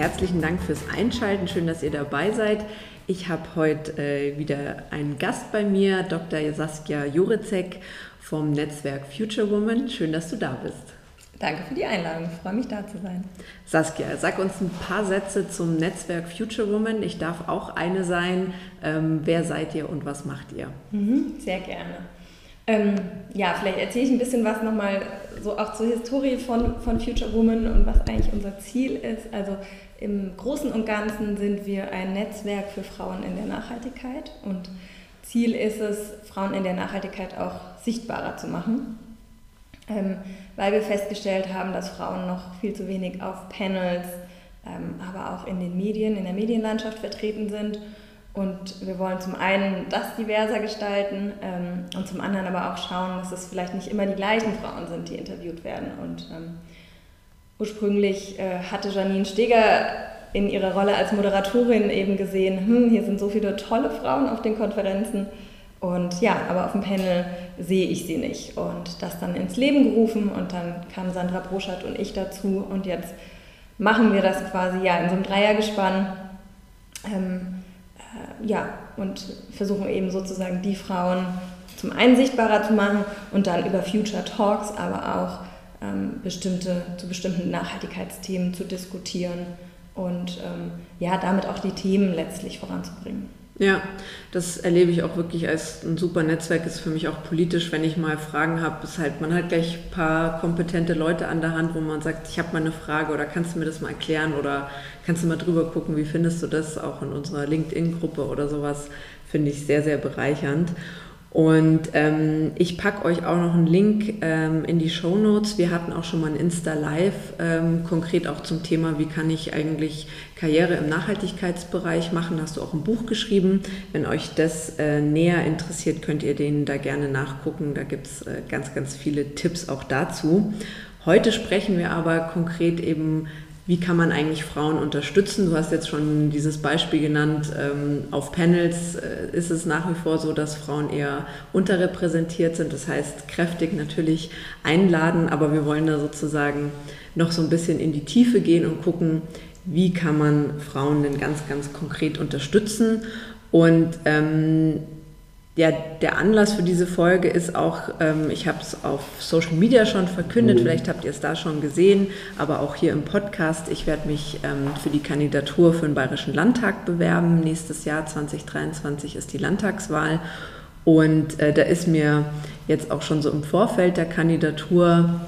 Herzlichen Dank fürs Einschalten. Schön, dass ihr dabei seid. Ich habe heute äh, wieder einen Gast bei mir, Dr. Saskia Jurecek vom Netzwerk Future Woman. Schön, dass du da bist. Danke für die Einladung. Ich freue mich, da zu sein. Saskia, sag uns ein paar Sätze zum Netzwerk Future Woman. Ich darf auch eine sein. Ähm, wer seid ihr und was macht ihr? Mhm, sehr gerne. Ähm, ja, vielleicht erzähle ich ein bisschen was nochmal so auch zur Historie von, von Future Woman und was eigentlich unser Ziel ist. Also im Großen und Ganzen sind wir ein Netzwerk für Frauen in der Nachhaltigkeit und Ziel ist es, Frauen in der Nachhaltigkeit auch sichtbarer zu machen, ähm, weil wir festgestellt haben, dass Frauen noch viel zu wenig auf Panels, ähm, aber auch in den Medien, in der Medienlandschaft vertreten sind und wir wollen zum einen das diverser gestalten ähm, und zum anderen aber auch schauen, dass es vielleicht nicht immer die gleichen Frauen sind, die interviewt werden. Und ähm, ursprünglich äh, hatte Janine Steger in ihrer Rolle als Moderatorin eben gesehen, hm, hier sind so viele tolle Frauen auf den Konferenzen. Und ja, aber auf dem Panel sehe ich sie nicht. Und das dann ins Leben gerufen und dann kamen Sandra Broschert und ich dazu. Und jetzt machen wir das quasi ja in so einem Dreiergespann. Ähm, äh, ja, und versuchen eben sozusagen die Frauen zum einen sichtbarer zu machen und dann über Future Talks, aber auch ähm, bestimmte, zu bestimmten Nachhaltigkeitsthemen zu diskutieren und ähm, ja, damit auch die Themen letztlich voranzubringen. Ja, das erlebe ich auch wirklich als ein super Netzwerk, ist für mich auch politisch, wenn ich mal Fragen habe, ist halt, man hat gleich ein paar kompetente Leute an der Hand, wo man sagt, ich habe mal eine Frage oder kannst du mir das mal erklären oder kannst du mal drüber gucken, wie findest du das auch in unserer LinkedIn-Gruppe oder sowas, finde ich sehr, sehr bereichernd. Und ähm, ich packe euch auch noch einen Link ähm, in die Show Notes. Wir hatten auch schon mal ein Insta-Live, ähm, konkret auch zum Thema, wie kann ich eigentlich Karriere im Nachhaltigkeitsbereich machen. Da hast du auch ein Buch geschrieben. Wenn euch das äh, näher interessiert, könnt ihr den da gerne nachgucken. Da gibt es äh, ganz, ganz viele Tipps auch dazu. Heute sprechen wir aber konkret eben wie kann man eigentlich Frauen unterstützen? Du hast jetzt schon dieses Beispiel genannt, ähm, auf Panels äh, ist es nach wie vor so, dass Frauen eher unterrepräsentiert sind. Das heißt, kräftig natürlich einladen, aber wir wollen da sozusagen noch so ein bisschen in die Tiefe gehen und gucken, wie kann man Frauen denn ganz, ganz konkret unterstützen. Und ähm, ja, der Anlass für diese Folge ist auch, ähm, ich habe es auf Social Media schon verkündet, mhm. vielleicht habt ihr es da schon gesehen, aber auch hier im Podcast. Ich werde mich ähm, für die Kandidatur für den Bayerischen Landtag bewerben. Nächstes Jahr 2023 ist die Landtagswahl. Und äh, da ist mir jetzt auch schon so im Vorfeld der Kandidatur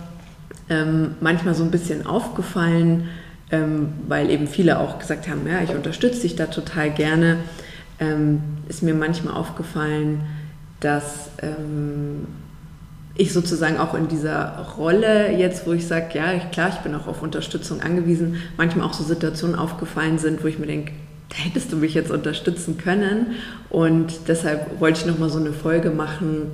ähm, manchmal so ein bisschen aufgefallen, ähm, weil eben viele auch gesagt haben, ja, ich unterstütze dich da total gerne ähm, ist mir manchmal aufgefallen, dass ähm, ich sozusagen auch in dieser Rolle jetzt, wo ich sage, ja, klar, ich bin auch auf Unterstützung angewiesen, manchmal auch so Situationen aufgefallen sind, wo ich mir denke, da hättest du mich jetzt unterstützen können. Und deshalb wollte ich nochmal so eine Folge machen,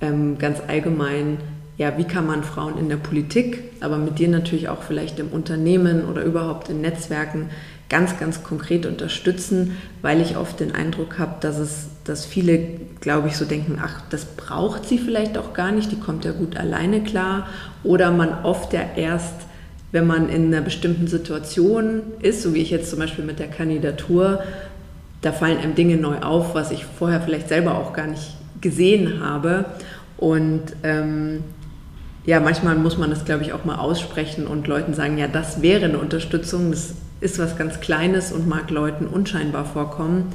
ähm, ganz allgemein, ja, wie kann man Frauen in der Politik, aber mit dir natürlich auch vielleicht im Unternehmen oder überhaupt in Netzwerken ganz, ganz konkret unterstützen, weil ich oft den Eindruck habe, dass es, dass viele, glaube ich, so denken, ach, das braucht sie vielleicht auch gar nicht, die kommt ja gut alleine klar. Oder man oft ja erst, wenn man in einer bestimmten Situation ist, so wie ich jetzt zum Beispiel mit der Kandidatur, da fallen einem Dinge neu auf, was ich vorher vielleicht selber auch gar nicht gesehen habe. Und ähm, ja, manchmal muss man das, glaube ich, auch mal aussprechen und Leuten sagen, ja, das wäre eine Unterstützung, das ist was ganz Kleines und mag Leuten unscheinbar vorkommen.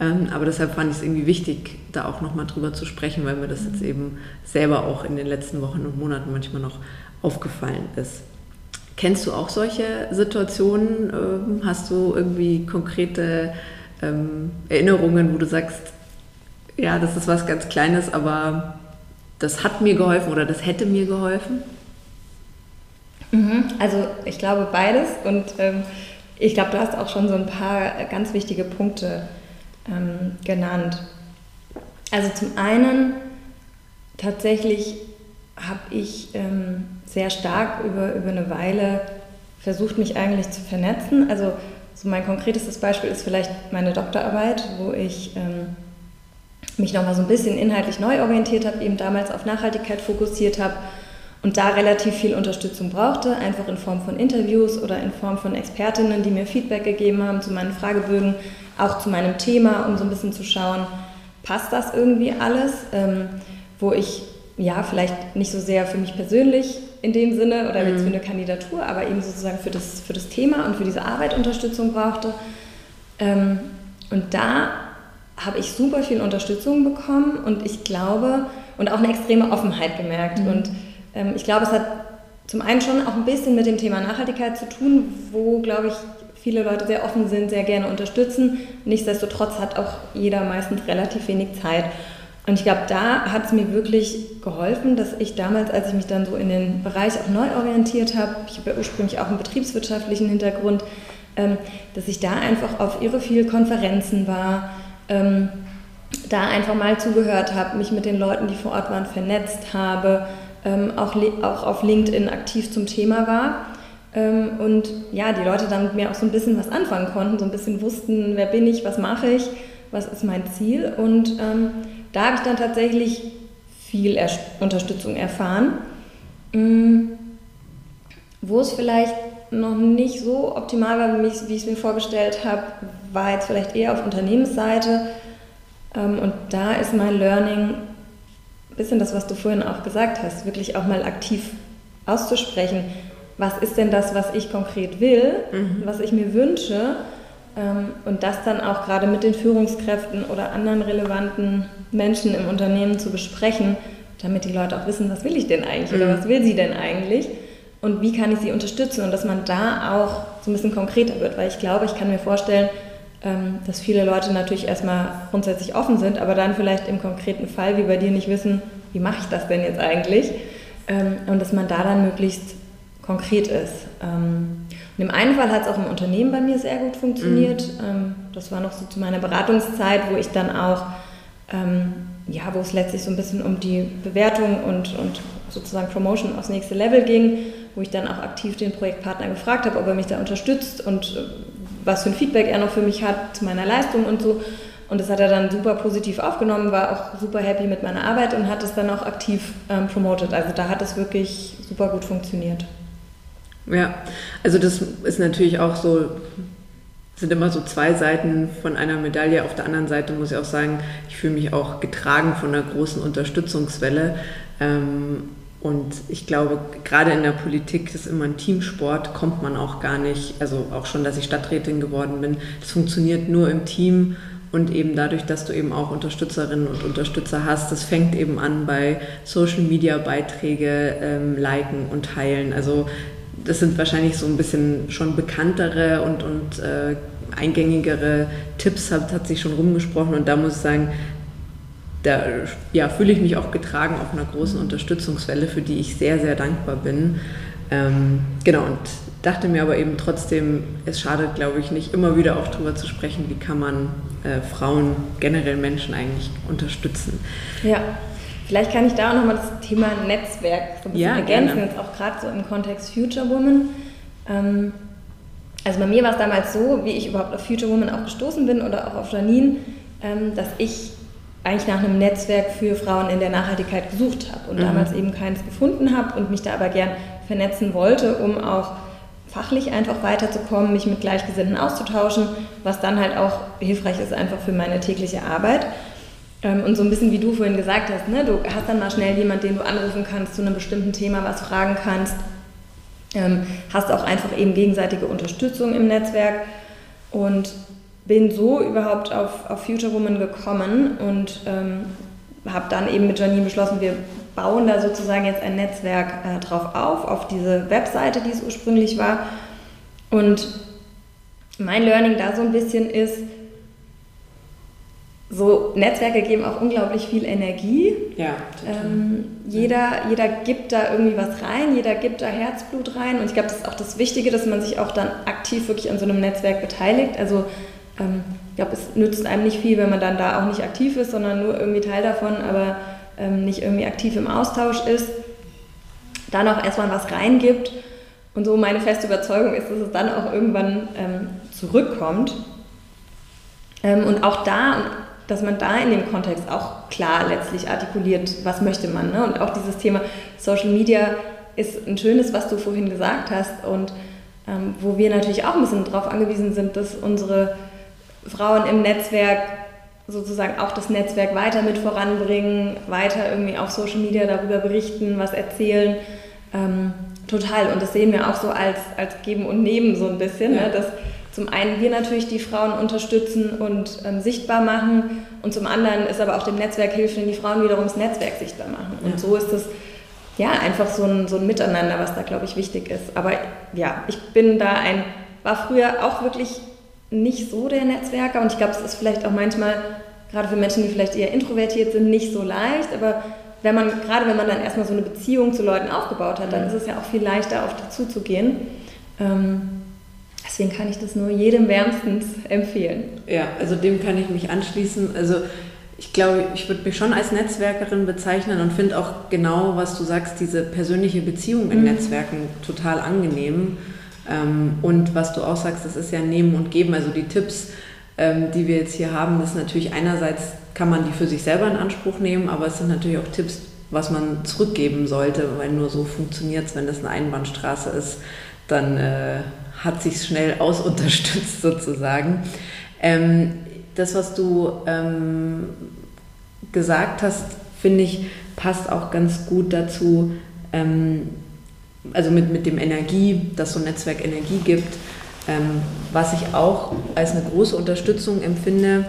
Ähm, aber deshalb fand ich es irgendwie wichtig, da auch nochmal drüber zu sprechen, weil mir das jetzt eben selber auch in den letzten Wochen und Monaten manchmal noch aufgefallen ist. Kennst du auch solche Situationen? Ähm, hast du irgendwie konkrete ähm, Erinnerungen, wo du sagst, ja, das ist was ganz Kleines, aber das hat mir geholfen oder das hätte mir geholfen? Mhm. Also ich glaube beides und ähm, ich glaube, du hast auch schon so ein paar ganz wichtige Punkte ähm, genannt. Also zum einen tatsächlich habe ich ähm, sehr stark über, über eine Weile versucht, mich eigentlich zu vernetzen. Also so mein konkretestes Beispiel ist vielleicht meine Doktorarbeit, wo ich ähm, mich nochmal so ein bisschen inhaltlich neu orientiert habe, eben damals auf Nachhaltigkeit fokussiert habe und da relativ viel Unterstützung brauchte, einfach in Form von Interviews oder in Form von Expertinnen, die mir Feedback gegeben haben zu meinen Fragebögen, auch zu meinem Thema, um so ein bisschen zu schauen, passt das irgendwie alles, ähm, wo ich ja vielleicht nicht so sehr für mich persönlich in dem Sinne oder jetzt für mhm. eine Kandidatur, aber eben sozusagen für das, für das Thema und für diese Arbeit Unterstützung brauchte. Ähm, und da habe ich super viel Unterstützung bekommen und ich glaube, und auch eine extreme Offenheit gemerkt. Mhm. Und ich glaube, es hat zum einen schon auch ein bisschen mit dem Thema Nachhaltigkeit zu tun, wo, glaube ich, viele Leute sehr offen sind, sehr gerne unterstützen. Nichtsdestotrotz hat auch jeder meistens relativ wenig Zeit. Und ich glaube, da hat es mir wirklich geholfen, dass ich damals, als ich mich dann so in den Bereich auch neu orientiert habe, ich habe ja ursprünglich auch einen betriebswirtschaftlichen Hintergrund, ähm, dass ich da einfach auf irre viele Konferenzen war, ähm, da einfach mal zugehört habe, mich mit den Leuten, die vor Ort waren, vernetzt habe, ähm, auch, auch auf LinkedIn aktiv zum Thema war. Ähm, und ja, die Leute dann mit mir auch so ein bisschen was anfangen konnten, so ein bisschen wussten, wer bin ich, was mache ich, was ist mein Ziel. Und ähm, da habe ich dann tatsächlich viel er Unterstützung erfahren. Mhm. Wo es vielleicht noch nicht so optimal war, wie ich es mir vorgestellt habe, war jetzt vielleicht eher auf Unternehmensseite. Ähm, und da ist mein Learning bisschen das, was du vorhin auch gesagt hast, wirklich auch mal aktiv auszusprechen. Was ist denn das, was ich konkret will, mhm. was ich mir wünsche? Ähm, und das dann auch gerade mit den Führungskräften oder anderen relevanten Menschen im Unternehmen zu besprechen, damit die Leute auch wissen, was will ich denn eigentlich oder mhm. was will sie denn eigentlich und wie kann ich sie unterstützen und dass man da auch so ein bisschen konkreter wird, weil ich glaube, ich kann mir vorstellen, dass viele Leute natürlich erstmal grundsätzlich offen sind, aber dann vielleicht im konkreten Fall wie bei dir nicht wissen, wie mache ich das denn jetzt eigentlich ähm, und dass man da dann möglichst konkret ist. Ähm, und im einen Fall hat es auch im Unternehmen bei mir sehr gut funktioniert. Mhm. Das war noch so zu meiner Beratungszeit, wo ich dann auch ja, wo es letztlich so ein bisschen um die Bewertung und, und sozusagen Promotion aufs nächste Level ging, wo ich dann auch aktiv den Projektpartner gefragt habe, ob er mich da unterstützt und äh, was für ein Feedback er noch für mich hat zu meiner Leistung und so. Und das hat er dann super positiv aufgenommen, war auch super happy mit meiner Arbeit und hat es dann auch aktiv ähm, promotet. Also da hat es wirklich super gut funktioniert. Ja, also das ist natürlich auch so, sind immer so zwei Seiten von einer Medaille. Auf der anderen Seite muss ich auch sagen, ich fühle mich auch getragen von einer großen Unterstützungswelle. Ähm, und ich glaube, gerade in der Politik, ist immer ein Teamsport, kommt man auch gar nicht, also auch schon, dass ich Stadträtin geworden bin, das funktioniert nur im Team und eben dadurch, dass du eben auch Unterstützerinnen und Unterstützer hast, das fängt eben an bei Social Media Beiträge ähm, liken und teilen. Also das sind wahrscheinlich so ein bisschen schon bekanntere und, und äh, eingängigere Tipps, hat, hat sich schon rumgesprochen und da muss ich sagen, da ja, fühle ich mich auch getragen auf einer großen Unterstützungswelle, für die ich sehr, sehr dankbar bin. Ähm, genau, und dachte mir aber eben trotzdem, es schadet, glaube ich, nicht, immer wieder auch darüber zu sprechen, wie kann man äh, Frauen, generell Menschen eigentlich unterstützen. Ja, vielleicht kann ich da auch nochmal das Thema Netzwerk so ein bisschen ja, ergänzen, jetzt auch gerade so im Kontext Future Woman. Ähm, also bei mir war es damals so, wie ich überhaupt auf Future Woman auch gestoßen bin oder auch auf Janine, ähm, dass ich eigentlich nach einem Netzwerk für Frauen in der Nachhaltigkeit gesucht habe und mhm. damals eben keins gefunden habe und mich da aber gern vernetzen wollte, um auch fachlich einfach weiterzukommen, mich mit Gleichgesinnten auszutauschen, was dann halt auch hilfreich ist einfach für meine tägliche Arbeit. Ähm, und so ein bisschen wie du vorhin gesagt hast, ne? du hast dann mal schnell jemanden, den du anrufen kannst zu einem bestimmten Thema, was fragen kannst. Ähm, hast auch einfach eben gegenseitige Unterstützung im Netzwerk und bin so überhaupt auf, auf Future Woman gekommen und ähm, habe dann eben mit Janine beschlossen, wir bauen da sozusagen jetzt ein Netzwerk äh, drauf auf, auf diese Webseite, die es ursprünglich war. Und mein Learning da so ein bisschen ist, so Netzwerke geben auch unglaublich viel Energie. Ja, ähm, jeder, jeder gibt da irgendwie was rein, jeder gibt da Herzblut rein. Und ich glaube, das ist auch das Wichtige, dass man sich auch dann aktiv wirklich an so einem Netzwerk beteiligt. Also ähm, ich glaube, es nützt einem nicht viel, wenn man dann da auch nicht aktiv ist, sondern nur irgendwie Teil davon, aber ähm, nicht irgendwie aktiv im Austausch ist. Dann auch erstmal was reingibt. Und so meine feste Überzeugung ist, dass es dann auch irgendwann ähm, zurückkommt. Ähm, und auch da, dass man da in dem Kontext auch klar letztlich artikuliert, was möchte man. Ne? Und auch dieses Thema Social Media ist ein schönes, was du vorhin gesagt hast und ähm, wo wir natürlich auch ein bisschen darauf angewiesen sind, dass unsere Frauen im Netzwerk sozusagen auch das Netzwerk weiter mit voranbringen, weiter irgendwie auf Social Media darüber berichten, was erzählen. Ähm, total. Und das sehen wir auch so als, als Geben und Nehmen so ein bisschen, ja. ne? dass zum einen wir natürlich die Frauen unterstützen und ähm, sichtbar machen und zum anderen ist aber auch dem Netzwerk hilft, wenn die Frauen wiederum das Netzwerk sichtbar machen. Und ja. so ist es ja einfach so ein, so ein Miteinander, was da glaube ich wichtig ist. Aber ja, ich bin da ein, war früher auch wirklich nicht so der Netzwerker und ich glaube, es ist vielleicht auch manchmal, gerade für Menschen, die vielleicht eher introvertiert sind, nicht so leicht, aber wenn man, gerade wenn man dann erstmal so eine Beziehung zu Leuten aufgebaut hat, dann ist es ja auch viel leichter, auf die zuzugehen. Ähm, deswegen kann ich das nur jedem wärmstens empfehlen. Ja, also dem kann ich mich anschließen. Also ich glaube, ich würde mich schon als Netzwerkerin bezeichnen und finde auch genau, was du sagst, diese persönliche Beziehung in mhm. Netzwerken total angenehm. Ähm, und was du auch sagst, das ist ja Nehmen und Geben. Also die Tipps, ähm, die wir jetzt hier haben, das natürlich einerseits kann man die für sich selber in Anspruch nehmen, aber es sind natürlich auch Tipps, was man zurückgeben sollte, weil nur so funktioniert es, wenn das eine Einbahnstraße ist, dann äh, hat sich schnell ausunterstützt sozusagen. Ähm, das, was du ähm, gesagt hast, finde ich, passt auch ganz gut dazu, ähm, also mit, mit dem Energie, dass so ein Netzwerk Energie gibt. Ähm, was ich auch als eine große Unterstützung empfinde,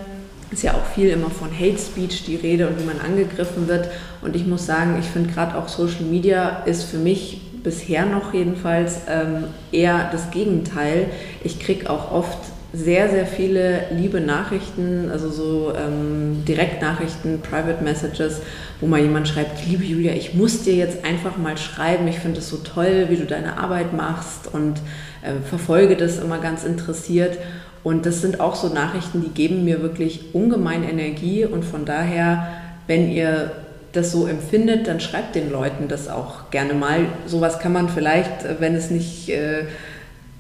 ist ja auch viel immer von Hate Speech die Rede und wie man angegriffen wird. Und ich muss sagen, ich finde gerade auch Social Media ist für mich bisher noch jedenfalls ähm, eher das Gegenteil. Ich kriege auch oft sehr, sehr viele liebe Nachrichten, also so ähm, Direktnachrichten, Private Messages, wo mal jemand schreibt, liebe Julia, ich muss dir jetzt einfach mal schreiben, ich finde es so toll, wie du deine Arbeit machst und äh, verfolge das immer ganz interessiert. Und das sind auch so Nachrichten, die geben mir wirklich ungemein Energie und von daher, wenn ihr das so empfindet, dann schreibt den Leuten das auch gerne mal. Sowas kann man vielleicht, äh, wenn es nicht... Äh,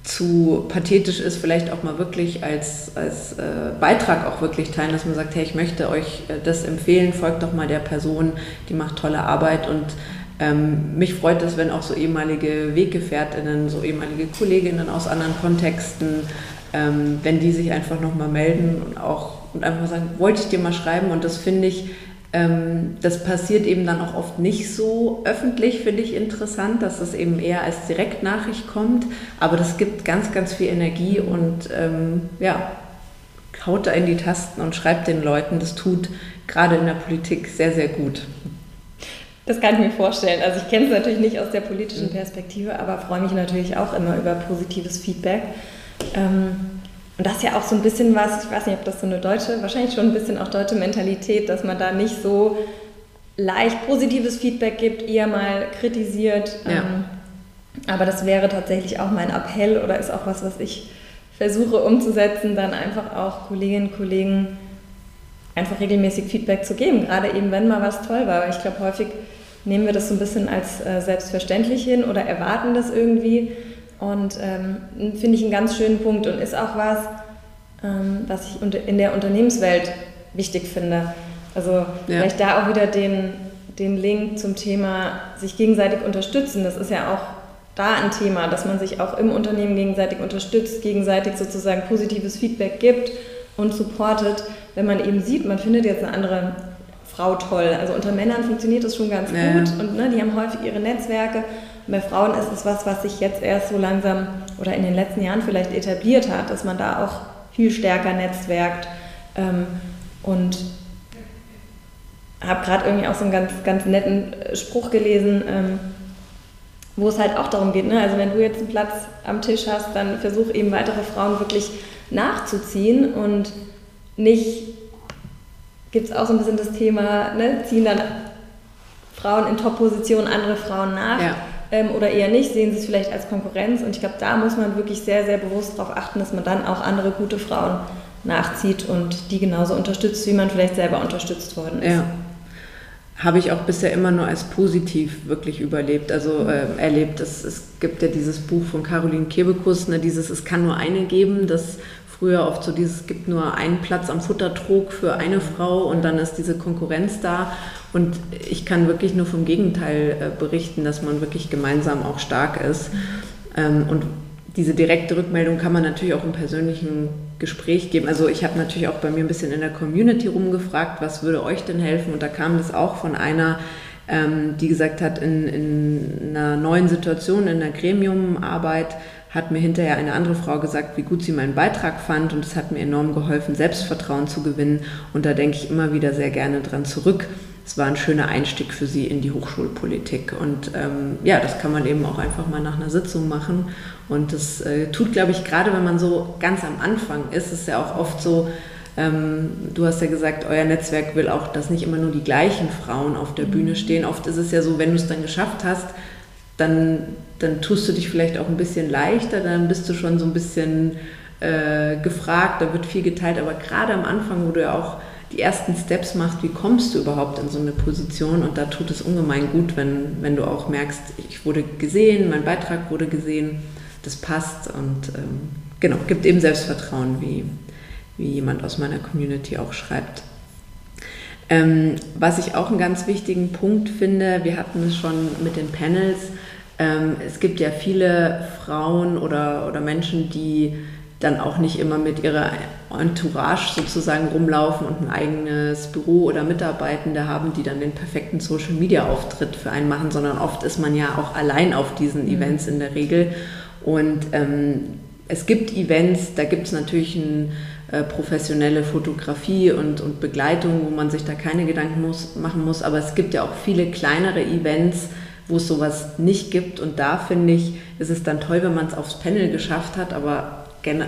zu pathetisch ist, vielleicht auch mal wirklich als, als äh, Beitrag auch wirklich teilen, dass man sagt, hey, ich möchte euch äh, das empfehlen, folgt doch mal der Person, die macht tolle Arbeit und ähm, mich freut es, wenn auch so ehemalige Weggefährtinnen, so ehemalige Kolleginnen aus anderen Kontexten, ähm, wenn die sich einfach nochmal melden und auch und einfach sagen, wollte ich dir mal schreiben und das finde ich das passiert eben dann auch oft nicht so öffentlich, finde ich interessant, dass das eben eher als Direktnachricht kommt. Aber das gibt ganz, ganz viel Energie und ähm, ja, haut da in die Tasten und schreibt den Leuten. Das tut gerade in der Politik sehr, sehr gut. Das kann ich mir vorstellen. Also ich kenne es natürlich nicht aus der politischen mhm. Perspektive, aber freue mich natürlich auch immer über positives Feedback. Ähm, und das ist ja auch so ein bisschen was, ich weiß nicht, ob das so eine deutsche, wahrscheinlich schon ein bisschen auch deutsche Mentalität, dass man da nicht so leicht positives Feedback gibt, eher mal kritisiert. Ja. Ähm, aber das wäre tatsächlich auch mein Appell oder ist auch was, was ich versuche umzusetzen, dann einfach auch Kolleginnen und Kollegen einfach regelmäßig Feedback zu geben, gerade eben wenn mal was toll war. Ich glaube, häufig nehmen wir das so ein bisschen als äh, selbstverständlich hin oder erwarten das irgendwie. Und ähm, finde ich einen ganz schönen Punkt und ist auch was, ähm, was ich in der Unternehmenswelt wichtig finde. Also ja. vielleicht da auch wieder den, den Link zum Thema sich gegenseitig unterstützen. Das ist ja auch da ein Thema, dass man sich auch im Unternehmen gegenseitig unterstützt, gegenseitig sozusagen positives Feedback gibt und supportet, wenn man eben sieht, man findet jetzt eine andere Frau toll. Also unter Männern funktioniert das schon ganz ja. gut und ne, die haben häufig ihre Netzwerke. Bei Frauen ist es was, was sich jetzt erst so langsam oder in den letzten Jahren vielleicht etabliert hat, dass man da auch viel stärker netzwerkt. Ähm, und habe gerade irgendwie auch so einen ganz, ganz netten äh, Spruch gelesen, ähm, wo es halt auch darum geht, ne? also wenn du jetzt einen Platz am Tisch hast, dann versuch eben weitere Frauen wirklich nachzuziehen und nicht, gibt es auch so ein bisschen das Thema, ne? ziehen dann Frauen in Top-Positionen andere Frauen nach ja. Ähm, oder eher nicht, sehen sie es vielleicht als Konkurrenz und ich glaube, da muss man wirklich sehr, sehr bewusst darauf achten, dass man dann auch andere gute Frauen nachzieht und die genauso unterstützt, wie man vielleicht selber unterstützt worden ist. Ja habe ich auch bisher immer nur als positiv wirklich überlebt, also äh, erlebt. Es, es gibt ja dieses Buch von Caroline Kebekus, ne, dieses Es kann nur eine geben, das früher oft so dieses, es gibt nur einen Platz am Futtertrog für eine Frau und dann ist diese Konkurrenz da. Und ich kann wirklich nur vom Gegenteil äh, berichten, dass man wirklich gemeinsam auch stark ist. Ähm, und diese direkte Rückmeldung kann man natürlich auch im persönlichen Gespräch geben. Also ich habe natürlich auch bei mir ein bisschen in der Community rumgefragt, was würde euch denn helfen? Und da kam das auch von einer, ähm, die gesagt hat, in, in einer neuen Situation, in der Gremiumarbeit, hat mir hinterher eine andere Frau gesagt, wie gut sie meinen Beitrag fand und es hat mir enorm geholfen, Selbstvertrauen zu gewinnen. Und da denke ich immer wieder sehr gerne dran zurück es war ein schöner Einstieg für sie in die Hochschulpolitik. Und ähm, ja, das kann man eben auch einfach mal nach einer Sitzung machen. Und das äh, tut, glaube ich, gerade wenn man so ganz am Anfang ist, ist ja auch oft so, ähm, du hast ja gesagt, euer Netzwerk will auch, dass nicht immer nur die gleichen Frauen auf der Bühne mhm. stehen. Oft ist es ja so, wenn du es dann geschafft hast, dann, dann tust du dich vielleicht auch ein bisschen leichter, dann bist du schon so ein bisschen äh, gefragt, da wird viel geteilt. Aber gerade am Anfang, wo du ja auch die ersten Steps machst, wie kommst du überhaupt in so eine Position und da tut es ungemein gut, wenn, wenn du auch merkst, ich wurde gesehen, mein Beitrag wurde gesehen, das passt und ähm, genau, gibt eben Selbstvertrauen, wie, wie jemand aus meiner Community auch schreibt. Ähm, was ich auch einen ganz wichtigen Punkt finde, wir hatten es schon mit den Panels, ähm, es gibt ja viele Frauen oder, oder Menschen, die dann auch nicht immer mit ihrer Entourage sozusagen rumlaufen und ein eigenes Büro oder Mitarbeitende haben, die dann den perfekten Social-Media-Auftritt für einen machen, sondern oft ist man ja auch allein auf diesen mhm. Events in der Regel. Und ähm, es gibt Events, da gibt es natürlich eine äh, professionelle Fotografie und, und Begleitung, wo man sich da keine Gedanken muss, machen muss, aber es gibt ja auch viele kleinere Events, wo es sowas nicht gibt. Und da finde ich, ist es dann toll, wenn man es aufs Panel geschafft hat, aber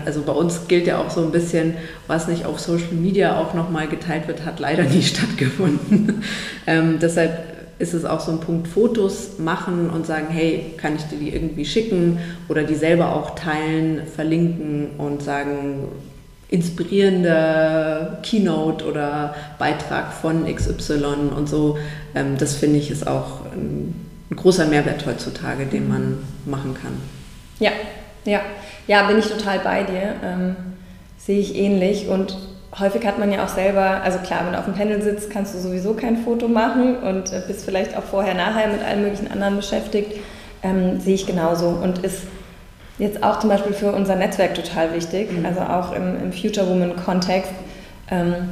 also bei uns gilt ja auch so ein bisschen, was nicht auf Social Media auch nochmal geteilt wird, hat leider nie stattgefunden. ähm, deshalb ist es auch so ein Punkt, Fotos machen und sagen, hey, kann ich dir die irgendwie schicken oder die selber auch teilen, verlinken und sagen, inspirierender Keynote oder Beitrag von XY und so. Ähm, das finde ich ist auch ein, ein großer Mehrwert heutzutage, den man machen kann. Ja, ja. Ja, bin ich total bei dir. Ähm, sehe ich ähnlich. Und häufig hat man ja auch selber, also klar, wenn du auf dem Panel sitzt, kannst du sowieso kein Foto machen und äh, bist vielleicht auch vorher, nachher mit allen möglichen anderen beschäftigt. Ähm, sehe ich genauso. Und ist jetzt auch zum Beispiel für unser Netzwerk total wichtig, mhm. also auch im, im Future Woman-Kontext. Ähm,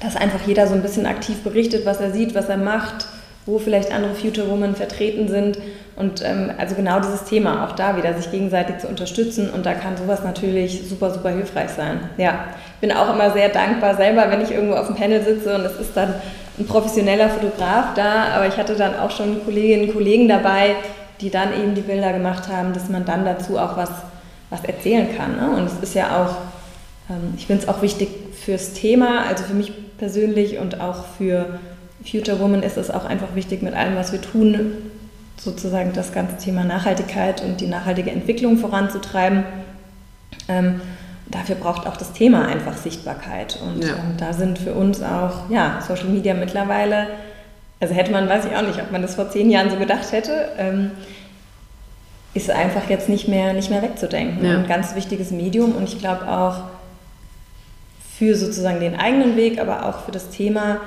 dass einfach jeder so ein bisschen aktiv berichtet, was er sieht, was er macht, wo vielleicht andere Future Women vertreten sind. Und ähm, also genau dieses Thema, auch da wieder sich gegenseitig zu unterstützen. Und da kann sowas natürlich super, super hilfreich sein. Ja, ich bin auch immer sehr dankbar selber, wenn ich irgendwo auf dem Panel sitze und es ist dann ein professioneller Fotograf da. Aber ich hatte dann auch schon Kolleginnen und Kollegen dabei, die dann eben die Bilder gemacht haben, dass man dann dazu auch was, was erzählen kann. Ne? Und es ist ja auch, ähm, ich finde es auch wichtig fürs Thema, also für mich persönlich und auch für Future Woman ist es auch einfach wichtig, mit allem, was wir tun, sozusagen das ganze Thema Nachhaltigkeit und die nachhaltige Entwicklung voranzutreiben. Ähm, dafür braucht auch das Thema einfach Sichtbarkeit. Und ja. ähm, da sind für uns auch ja, Social Media mittlerweile, also hätte man, weiß ich auch nicht, ob man das vor zehn Jahren so gedacht hätte, ähm, ist einfach jetzt nicht mehr, nicht mehr wegzudenken. Ja. Ein ganz wichtiges Medium und ich glaube auch für sozusagen den eigenen Weg, aber auch für das Thema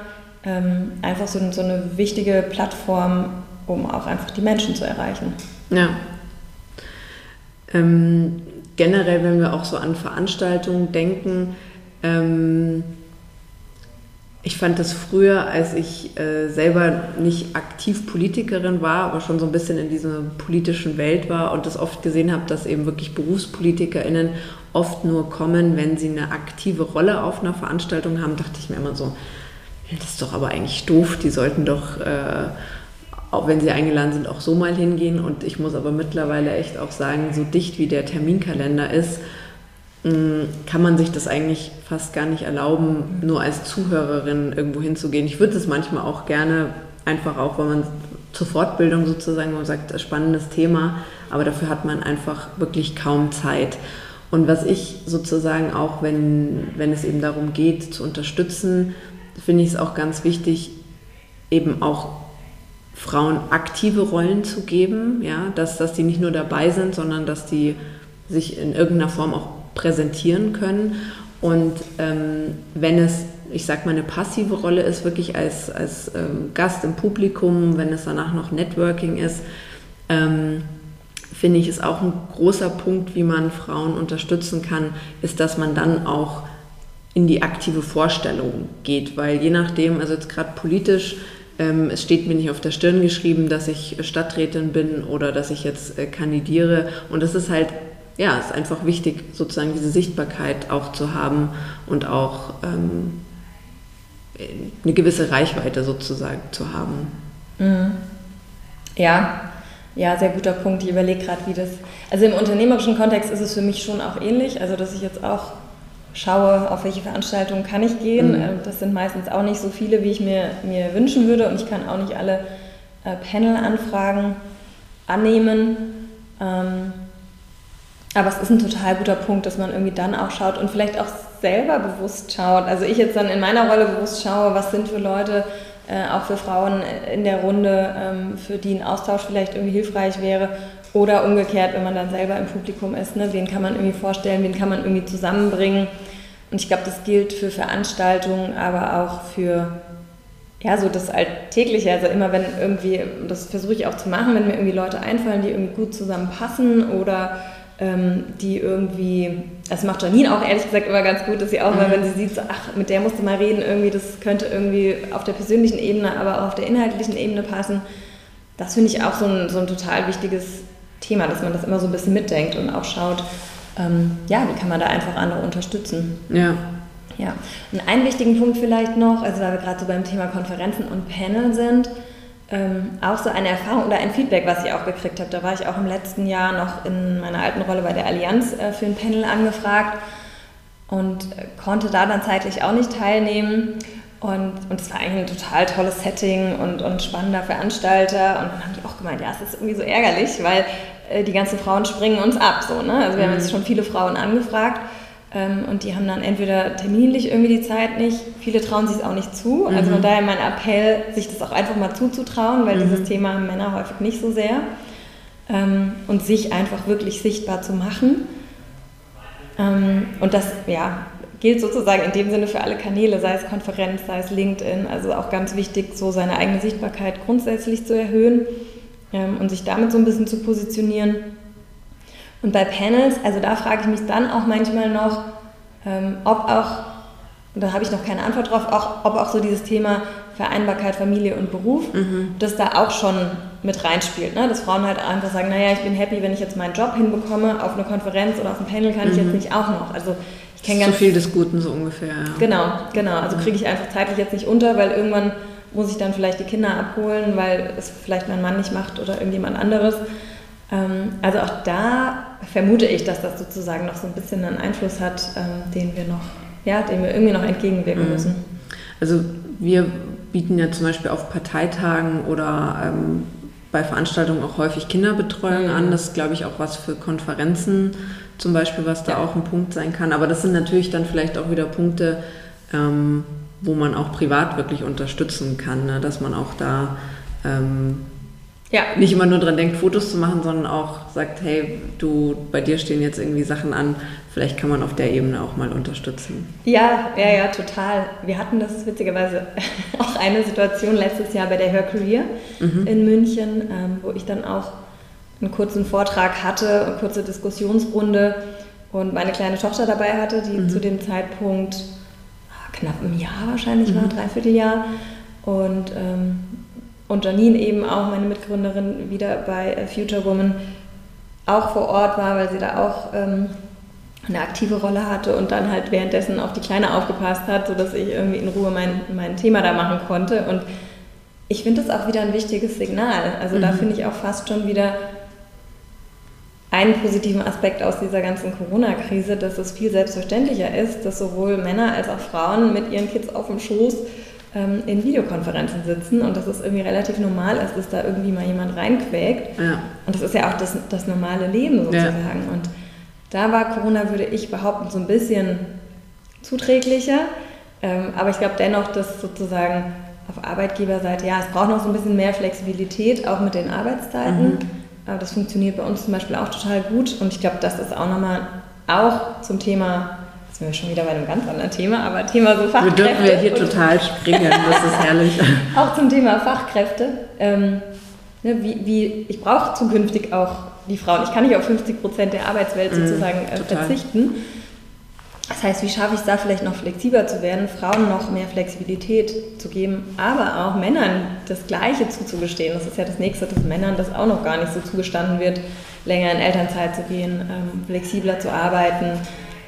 ähm, einfach so, so eine wichtige Plattform, um auch einfach die Menschen zu erreichen. Ja. Ähm, generell, wenn wir auch so an Veranstaltungen denken, ähm, ich fand das früher, als ich äh, selber nicht aktiv Politikerin war, aber schon so ein bisschen in dieser politischen Welt war und das oft gesehen habe, dass eben wirklich BerufspolitikerInnen oft nur kommen, wenn sie eine aktive Rolle auf einer Veranstaltung haben, dachte ich mir immer so, das ist doch aber eigentlich doof, die sollten doch, äh, auch wenn sie eingeladen sind, auch so mal hingehen. Und ich muss aber mittlerweile echt auch sagen, so dicht wie der Terminkalender ist, Mm, kann man sich das eigentlich fast gar nicht erlauben, nur als Zuhörerin irgendwo hinzugehen. Ich würde es manchmal auch gerne, einfach auch, weil man zur Fortbildung sozusagen, man sagt, spannendes Thema, aber dafür hat man einfach wirklich kaum Zeit. Und was ich sozusagen auch, wenn, wenn es eben darum geht, zu unterstützen, finde ich es auch ganz wichtig, eben auch Frauen aktive Rollen zu geben, ja, dass, dass die nicht nur dabei sind, sondern dass die sich in irgendeiner Form auch präsentieren können. Und ähm, wenn es, ich sag mal, eine passive Rolle ist, wirklich als, als ähm, Gast im Publikum, wenn es danach noch Networking ist, ähm, finde ich, ist auch ein großer Punkt, wie man Frauen unterstützen kann, ist, dass man dann auch in die aktive Vorstellung geht, weil je nachdem, also jetzt gerade politisch, ähm, es steht mir nicht auf der Stirn geschrieben, dass ich Stadträtin bin oder dass ich jetzt äh, kandidiere und das ist halt ja, es ist einfach wichtig, sozusagen diese Sichtbarkeit auch zu haben und auch ähm, eine gewisse Reichweite sozusagen zu haben. Mhm. Ja, ja, sehr guter Punkt. Ich überlege gerade, wie das. Also im unternehmerischen Kontext ist es für mich schon auch ähnlich. Also, dass ich jetzt auch schaue, auf welche Veranstaltungen kann ich gehen. Mhm. Ähm, das sind meistens auch nicht so viele, wie ich mir, mir wünschen würde. Und ich kann auch nicht alle äh, Panel-Anfragen annehmen. Ähm, aber es ist ein total guter Punkt, dass man irgendwie dann auch schaut und vielleicht auch selber bewusst schaut. Also ich jetzt dann in meiner Rolle bewusst schaue, was sind für Leute, äh, auch für Frauen in der Runde, ähm, für die ein Austausch vielleicht irgendwie hilfreich wäre. Oder umgekehrt, wenn man dann selber im Publikum ist, ne, wen kann man irgendwie vorstellen, wen kann man irgendwie zusammenbringen. Und ich glaube, das gilt für Veranstaltungen, aber auch für ja, so das Alltägliche. Also immer wenn irgendwie, das versuche ich auch zu machen, wenn mir irgendwie Leute einfallen, die irgendwie gut zusammenpassen oder ähm, die irgendwie, das macht Janine auch ehrlich gesagt immer ganz gut, dass sie auch mhm. mal, wenn sie sieht, so, ach, mit der musst du mal reden, irgendwie, das könnte irgendwie auf der persönlichen Ebene, aber auch auf der inhaltlichen Ebene passen. Das finde ich auch so ein, so ein total wichtiges Thema, dass man das immer so ein bisschen mitdenkt und auch schaut, ähm, ja, wie kann man da einfach andere unterstützen. Ja. Ja, und einen wichtigen Punkt vielleicht noch, also weil wir gerade so beim Thema Konferenzen und Panel sind, ähm, auch so eine Erfahrung oder ein Feedback, was ich auch gekriegt habe. Da war ich auch im letzten Jahr noch in meiner alten Rolle bei der Allianz äh, für ein Panel angefragt und äh, konnte da dann zeitlich auch nicht teilnehmen. Und, und es war eigentlich ein total tolles Setting und, und spannender Veranstalter. Und dann haben die auch gemeint, ja, es ist irgendwie so ärgerlich, weil die ganzen Frauen springen uns ab. So, ne? Also wir mhm. haben jetzt schon viele Frauen angefragt. Ähm, und die haben dann entweder terminlich irgendwie die Zeit nicht, viele trauen sich es auch nicht zu. Mhm. Also von daher mein Appell, sich das auch einfach mal zuzutrauen, weil mhm. dieses Thema haben Männer häufig nicht so sehr. Ähm, und sich einfach wirklich sichtbar zu machen. Ähm, und das ja, gilt sozusagen in dem Sinne für alle Kanäle, sei es Konferenz, sei es LinkedIn. Also auch ganz wichtig, so seine eigene Sichtbarkeit grundsätzlich zu erhöhen und sich damit so ein bisschen zu positionieren. Und bei Panels, also da frage ich mich dann auch manchmal noch, ähm, ob auch, da habe ich noch keine Antwort drauf, auch, ob auch so dieses Thema Vereinbarkeit Familie und Beruf, mhm. das da auch schon mit reinspielt. Ne? Dass Frauen halt einfach sagen, naja, ich bin happy, wenn ich jetzt meinen Job hinbekomme, auf eine Konferenz oder auf ein Panel kann mhm. ich jetzt mhm. nicht auch noch. Also ich kenne ganz... Zu viel des Guten so ungefähr, ja. Genau, genau. Also kriege ich einfach zeitlich jetzt nicht unter, weil irgendwann muss ich dann vielleicht die Kinder abholen, weil es vielleicht mein Mann nicht macht oder irgendjemand anderes. Ähm, also auch da vermute ich, dass das sozusagen noch so ein bisschen einen Einfluss hat, ähm, den wir noch, ja, dem wir irgendwie noch entgegenwirken mhm. müssen. Also wir bieten ja zum Beispiel auf Parteitagen oder ähm, bei Veranstaltungen auch häufig Kinderbetreuung an. Das ist, glaube ich, auch was für Konferenzen zum Beispiel, was da ja. auch ein Punkt sein kann. Aber das sind natürlich dann vielleicht auch wieder Punkte, ähm, wo man auch privat wirklich unterstützen kann, ne? dass man auch da ähm, ja. nicht immer nur dran denkt, Fotos zu machen, sondern auch sagt, hey, du, bei dir stehen jetzt irgendwie Sachen an, vielleicht kann man auf der Ebene auch mal unterstützen. Ja, ja, ja, total. Wir hatten das witzigerweise auch eine Situation letztes Jahr bei der Her Career mhm. in München, ähm, wo ich dann auch einen kurzen Vortrag hatte, eine kurze Diskussionsrunde und meine kleine Tochter dabei hatte, die mhm. zu dem Zeitpunkt knapp einem Jahr wahrscheinlich mhm. war, dreiviertel Jahr. Und, ähm, und Janine eben auch, meine Mitgründerin, wieder bei äh, Future Woman auch vor Ort war, weil sie da auch ähm, eine aktive Rolle hatte und dann halt währenddessen auf die Kleine aufgepasst hat, sodass ich irgendwie in Ruhe mein, mein Thema da machen konnte. Und ich finde das auch wieder ein wichtiges Signal. Also mhm. da finde ich auch fast schon wieder einen positiven Aspekt aus dieser ganzen Corona-Krise, dass es viel selbstverständlicher ist, dass sowohl Männer als auch Frauen mit ihren Kids auf dem Schoß ähm, in Videokonferenzen sitzen und dass es irgendwie relativ normal ist, dass da irgendwie mal jemand reinquäkt. Ja. Und das ist ja auch das, das normale Leben sozusagen. Ja. Und da war Corona, würde ich behaupten, so ein bisschen zuträglicher. Ähm, aber ich glaube dennoch, dass sozusagen auf Arbeitgeberseite, ja, es braucht noch so ein bisschen mehr Flexibilität, auch mit den Arbeitszeiten. Mhm. Aber das funktioniert bei uns zum Beispiel auch total gut. Und ich glaube, das ist auch nochmal auch zum Thema, jetzt sind wir schon wieder bei einem ganz anderen Thema, aber Thema so Fachkräfte. Wir dürfen ja hier total springen, das ist herrlich. auch zum Thema Fachkräfte. Ähm, ne, wie, wie, ich brauche zukünftig auch die Frauen. Ich kann nicht auf 50 Prozent der Arbeitswelt mhm, sozusagen äh, verzichten. Das heißt, wie schaffe ich es da vielleicht noch flexibler zu werden, Frauen noch mehr Flexibilität zu geben, aber auch Männern das Gleiche zuzugestehen. Das ist ja das Nächste, dass Männern das auch noch gar nicht so zugestanden wird, länger in Elternzeit zu gehen, ähm, flexibler zu arbeiten,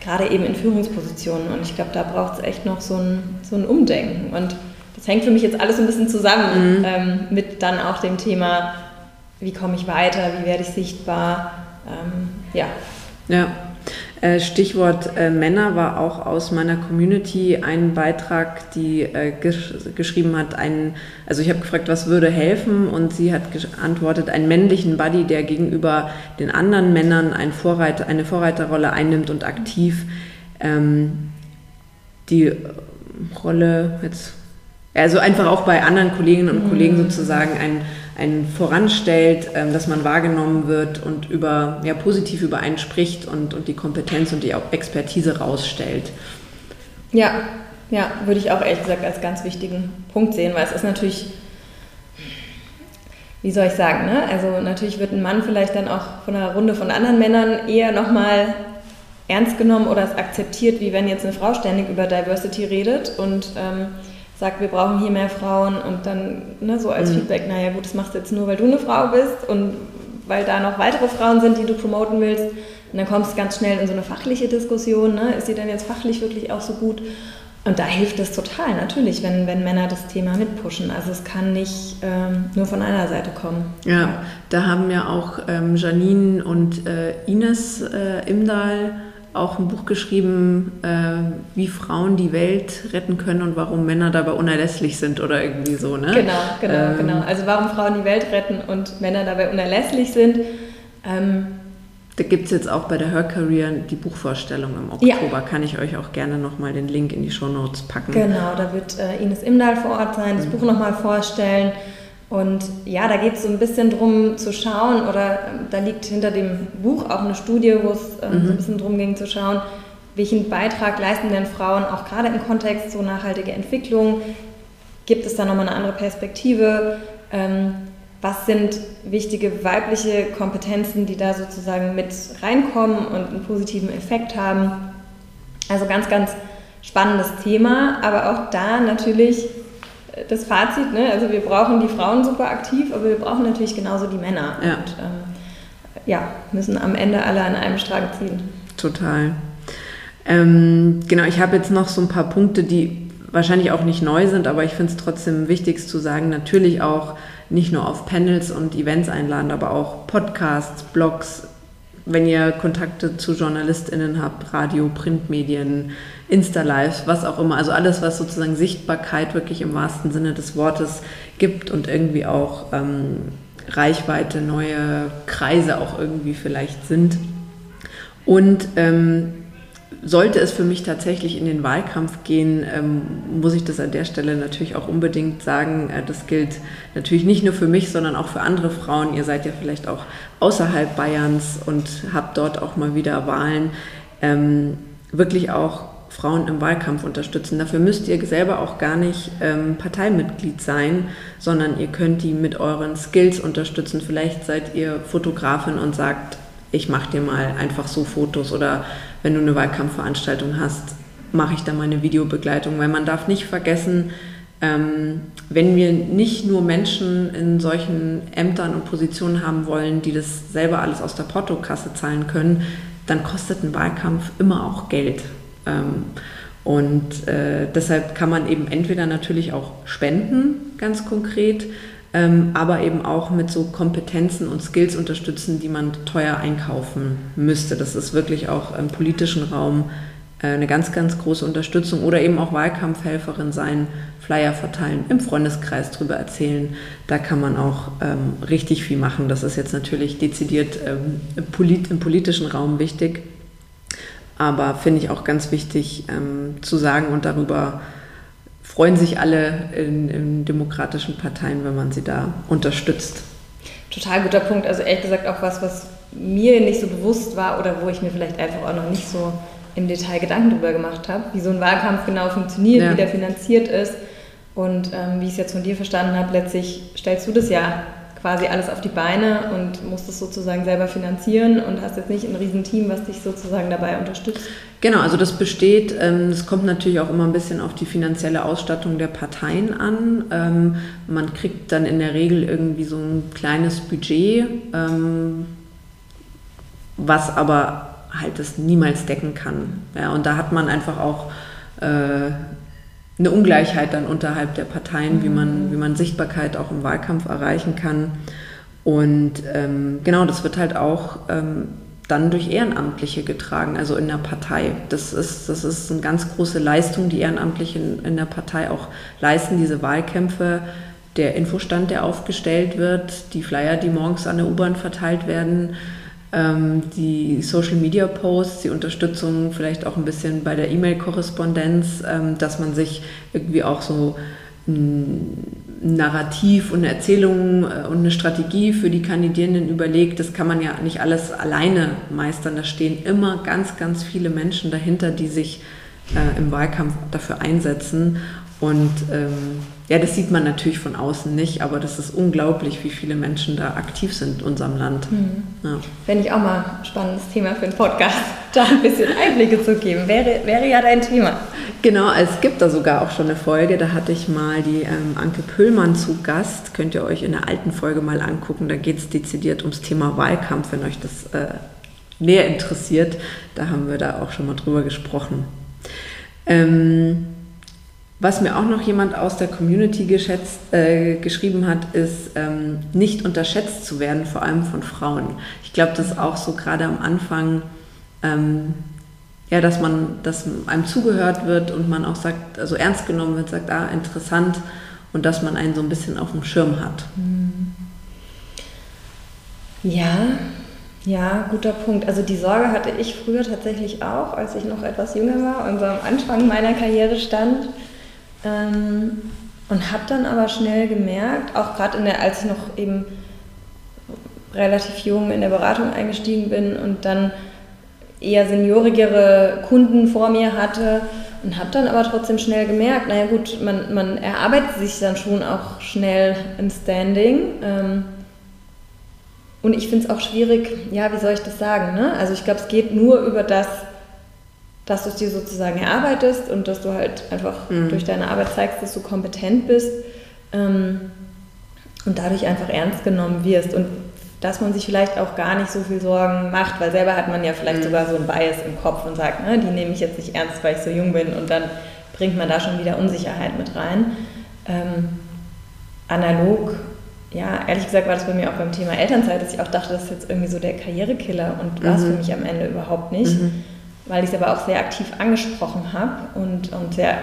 gerade eben in Führungspositionen. Und ich glaube, da braucht es echt noch so ein, so ein Umdenken. Und das hängt für mich jetzt alles ein bisschen zusammen mhm. ähm, mit dann auch dem Thema, wie komme ich weiter, wie werde ich sichtbar. Ähm, ja. Ja, Stichwort äh, Männer war auch aus meiner Community ein Beitrag, die äh, gesch geschrieben hat, einen, also ich habe gefragt, was würde helfen und sie hat geantwortet, einen männlichen Buddy, der gegenüber den anderen Männern ein Vorreiter, eine Vorreiterrolle einnimmt und aktiv ähm, die Rolle jetzt, also einfach auch bei anderen Kolleginnen und Kollegen mhm. sozusagen ein einen voranstellt, ähm, dass man wahrgenommen wird und über, ja, positiv über einen spricht und, und die Kompetenz und die Expertise rausstellt. Ja, ja, würde ich auch ehrlich gesagt als ganz wichtigen Punkt sehen, weil es ist natürlich, wie soll ich sagen, ne? also natürlich wird ein Mann vielleicht dann auch von einer Runde von anderen Männern eher nochmal ernst genommen oder es akzeptiert, wie wenn jetzt eine Frau ständig über Diversity redet und ähm, sagt, wir brauchen hier mehr Frauen und dann ne, so als mhm. Feedback, naja gut, das machst du jetzt nur, weil du eine Frau bist und weil da noch weitere Frauen sind, die du promoten willst. Und dann kommst du ganz schnell in so eine fachliche Diskussion, ne? ist sie denn jetzt fachlich wirklich auch so gut? Und da hilft es total, natürlich, wenn, wenn Männer das Thema mitpushen. Also es kann nicht ähm, nur von einer Seite kommen. Ja, da haben ja auch ähm, Janine und äh, Ines äh, Imdahl auch ein Buch geschrieben, äh, wie Frauen die Welt retten können und warum Männer dabei unerlässlich sind oder irgendwie so, ne? Genau, genau, ähm, genau. Also warum Frauen die Welt retten und Männer dabei unerlässlich sind. Ähm, da gibt es jetzt auch bei der Her Career die Buchvorstellung im Oktober. Ja. Kann ich euch auch gerne nochmal den Link in die Show Notes packen. Genau, da wird äh, Ines Imdahl vor Ort sein, das mhm. Buch nochmal vorstellen. Und ja, da geht es so ein bisschen drum zu schauen, oder äh, da liegt hinter dem Buch auch eine Studie, wo es äh, mhm. so ein bisschen drum ging zu schauen, welchen Beitrag leisten denn Frauen auch gerade im Kontext so nachhaltige Entwicklung? Gibt es da nochmal eine andere Perspektive? Ähm, was sind wichtige weibliche Kompetenzen, die da sozusagen mit reinkommen und einen positiven Effekt haben? Also ganz, ganz spannendes Thema, aber auch da natürlich das Fazit, ne? also wir brauchen die Frauen super aktiv, aber wir brauchen natürlich genauso die Männer. Ja. Und ähm, ja, müssen am Ende alle an einem Strang ziehen. Total. Ähm, genau, ich habe jetzt noch so ein paar Punkte, die wahrscheinlich auch nicht neu sind, aber ich finde es trotzdem wichtig zu sagen, natürlich auch nicht nur auf Panels und Events einladen, aber auch Podcasts, Blogs, wenn ihr Kontakte zu JournalistInnen habt, Radio, Printmedien, Insta-Lives, was auch immer. Also alles, was sozusagen Sichtbarkeit wirklich im wahrsten Sinne des Wortes gibt und irgendwie auch ähm, Reichweite, neue Kreise auch irgendwie vielleicht sind. Und ähm, sollte es für mich tatsächlich in den Wahlkampf gehen, ähm, muss ich das an der Stelle natürlich auch unbedingt sagen. Äh, das gilt natürlich nicht nur für mich, sondern auch für andere Frauen. Ihr seid ja vielleicht auch außerhalb Bayerns und habt dort auch mal wieder Wahlen. Ähm, wirklich auch Frauen im Wahlkampf unterstützen. Dafür müsst ihr selber auch gar nicht ähm, Parteimitglied sein, sondern ihr könnt die mit euren Skills unterstützen. Vielleicht seid ihr Fotografin und sagt, ich mache dir mal einfach so Fotos oder wenn du eine Wahlkampfveranstaltung hast, mache ich dann meine Videobegleitung, weil man darf nicht vergessen, ähm, wenn wir nicht nur Menschen in solchen Ämtern und Positionen haben wollen, die das selber alles aus der Portokasse zahlen können, dann kostet ein Wahlkampf immer auch Geld. Ähm, und äh, deshalb kann man eben entweder natürlich auch spenden, ganz konkret, ähm, aber eben auch mit so Kompetenzen und Skills unterstützen, die man teuer einkaufen müsste. Das ist wirklich auch im politischen Raum äh, eine ganz, ganz große Unterstützung oder eben auch Wahlkampfhelferin sein, Flyer verteilen, im Freundeskreis drüber erzählen. Da kann man auch ähm, richtig viel machen. Das ist jetzt natürlich dezidiert ähm, polit im politischen Raum wichtig, aber finde ich auch ganz wichtig ähm, zu sagen und darüber freuen sich alle in, in demokratischen Parteien, wenn man sie da unterstützt. Total guter Punkt. Also ehrlich gesagt auch was, was mir nicht so bewusst war oder wo ich mir vielleicht einfach auch noch nicht so im Detail Gedanken darüber gemacht habe, wie so ein Wahlkampf genau funktioniert, ja. wie der finanziert ist. Und ähm, wie ich es jetzt von dir verstanden habe, letztlich stellst du das ja quasi alles auf die Beine und musst es sozusagen selber finanzieren und hast jetzt nicht ein Riesenteam, was dich sozusagen dabei unterstützt. Genau, also das besteht, es ähm, kommt natürlich auch immer ein bisschen auf die finanzielle Ausstattung der Parteien an. Ähm, man kriegt dann in der Regel irgendwie so ein kleines Budget, ähm, was aber halt das niemals decken kann. Und da hat man einfach auch äh, eine Ungleichheit dann unterhalb der Parteien, wie man, mhm. wie man Sichtbarkeit auch im Wahlkampf erreichen kann. Und ähm, genau, das wird halt auch ähm, dann durch Ehrenamtliche getragen, also in der Partei. Das ist, das ist eine ganz große Leistung, die Ehrenamtliche in, in der Partei auch leisten, diese Wahlkämpfe, der Infostand, der aufgestellt wird, die Flyer, die morgens an der U-Bahn verteilt werden, die Social Media Posts, die Unterstützung vielleicht auch ein bisschen bei der E-Mail-Korrespondenz, ähm, dass man sich irgendwie auch so ein Narrativ und eine Erzählung äh, und eine Strategie für die Kandidierenden überlegt. Das kann man ja nicht alles alleine meistern. Da stehen immer ganz, ganz viele Menschen dahinter, die sich äh, im Wahlkampf dafür einsetzen. Und ähm, ja, das sieht man natürlich von außen nicht, aber das ist unglaublich, wie viele Menschen da aktiv sind in unserem Land. Mhm. Ja. Fände ich auch mal ein spannendes Thema für einen Podcast, da ein bisschen Einblicke zu geben. Wäre, wäre ja dein Thema. Genau, es gibt da sogar auch schon eine Folge, da hatte ich mal die ähm, Anke Püllmann zu Gast. Könnt ihr euch in der alten Folge mal angucken. Da geht es dezidiert ums Thema Wahlkampf, wenn euch das äh, näher interessiert. Da haben wir da auch schon mal drüber gesprochen. Ähm, was mir auch noch jemand aus der Community geschätzt, äh, geschrieben hat, ist, ähm, nicht unterschätzt zu werden, vor allem von Frauen. Ich glaube, das ist auch so gerade am Anfang, ähm, ja, dass man, dass einem zugehört wird und man auch sagt, also ernst genommen wird, sagt, ah, interessant und dass man einen so ein bisschen auf dem Schirm hat. Hm. Ja, ja, guter Punkt. Also die Sorge hatte ich früher tatsächlich auch, als ich noch etwas jünger war und so am Anfang meiner Karriere stand ähm, und habe dann aber schnell gemerkt, auch gerade als ich noch eben relativ jung in der Beratung eingestiegen bin und dann eher seniorigere Kunden vor mir hatte und habe dann aber trotzdem schnell gemerkt, naja gut, man, man erarbeitet sich dann schon auch schnell ein Standing. Ähm, und ich finde es auch schwierig, ja, wie soll ich das sagen? Ne? Also ich glaube, es geht nur über das, dass du es dir sozusagen erarbeitest und dass du halt einfach mhm. durch deine Arbeit zeigst, dass du kompetent bist ähm, und dadurch einfach ernst genommen wirst und dass man sich vielleicht auch gar nicht so viel Sorgen macht, weil selber hat man ja vielleicht mhm. sogar so ein Bias im Kopf und sagt, ne, die nehme ich jetzt nicht ernst, weil ich so jung bin und dann bringt man da schon wieder Unsicherheit mit rein. Ähm, analog, ja, ehrlich gesagt war das bei mir auch beim Thema Elternzeit, dass ich auch dachte, das ist jetzt irgendwie so der Karrierekiller und war es mhm. für mich am Ende überhaupt nicht. Mhm weil ich es aber auch sehr aktiv angesprochen habe und, und sehr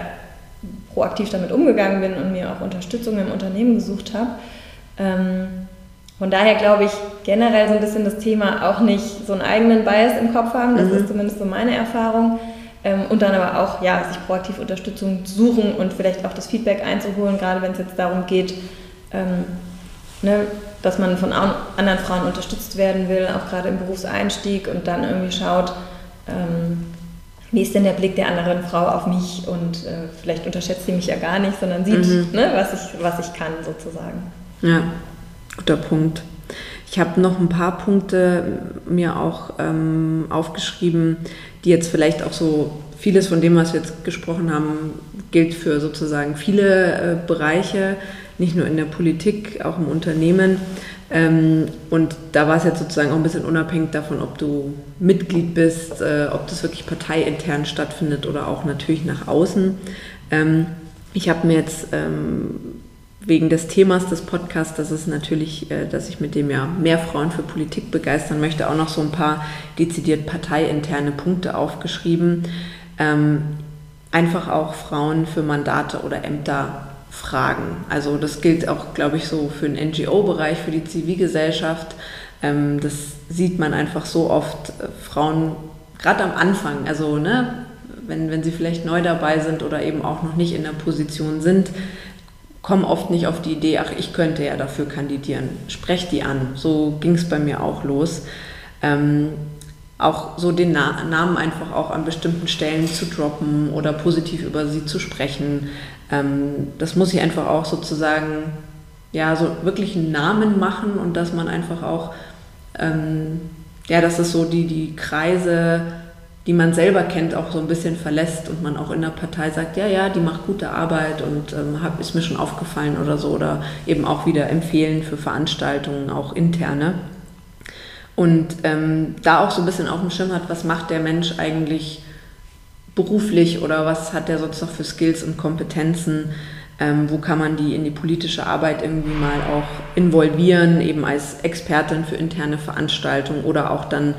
proaktiv damit umgegangen bin und mir auch Unterstützung im Unternehmen gesucht habe. Ähm, von daher glaube ich generell so ein bisschen das Thema auch nicht so einen eigenen Bias im Kopf haben, das mhm. ist zumindest so meine Erfahrung. Ähm, und dann aber auch, ja, sich proaktiv Unterstützung suchen und vielleicht auch das Feedback einzuholen, gerade wenn es jetzt darum geht, ähm, ne, dass man von anderen Frauen unterstützt werden will, auch gerade im Berufseinstieg und dann irgendwie schaut, ähm, wie ist denn der Blick der anderen Frau auf mich und äh, vielleicht unterschätzt sie mich ja gar nicht, sondern sieht, mhm. ne, was, ich, was ich kann sozusagen. Ja, guter Punkt. Ich habe noch ein paar Punkte mir auch ähm, aufgeschrieben, die jetzt vielleicht auch so vieles von dem, was wir jetzt gesprochen haben, gilt für sozusagen viele äh, Bereiche, nicht nur in der Politik, auch im Unternehmen. Ähm, und da war es jetzt sozusagen auch ein bisschen unabhängig davon, ob du Mitglied bist, äh, ob das wirklich parteiintern stattfindet oder auch natürlich nach außen. Ähm, ich habe mir jetzt ähm, wegen des Themas des Podcasts, das ist natürlich, äh, dass ich mit dem ja mehr Frauen für Politik begeistern möchte, auch noch so ein paar dezidiert parteiinterne Punkte aufgeschrieben. Ähm, einfach auch Frauen für Mandate oder Ämter fragen. Also das gilt auch, glaube ich, so für den NGO-Bereich, für die Zivilgesellschaft. Ähm, das sieht man einfach so oft, äh, Frauen gerade am Anfang, also ne, wenn, wenn sie vielleicht neu dabei sind oder eben auch noch nicht in der Position sind, kommen oft nicht auf die Idee, ach, ich könnte ja dafür kandidieren. Sprech die an. So ging es bei mir auch los. Ähm, auch so den Na Namen einfach auch an bestimmten Stellen zu droppen oder positiv über sie zu sprechen. Ähm, das muss ich einfach auch sozusagen, ja, so wirklich einen Namen machen und dass man einfach auch, ähm, ja, dass es so die, die Kreise die man selber kennt, auch so ein bisschen verlässt und man auch in der Partei sagt, ja, ja, die macht gute Arbeit und ähm, hab, ist mir schon aufgefallen oder so oder eben auch wieder empfehlen für Veranstaltungen, auch interne. Und ähm, da auch so ein bisschen auf dem Schirm hat, was macht der Mensch eigentlich beruflich oder was hat der sonst noch für Skills und Kompetenzen, ähm, wo kann man die in die politische Arbeit irgendwie mal auch involvieren, eben als Expertin für interne Veranstaltungen oder auch dann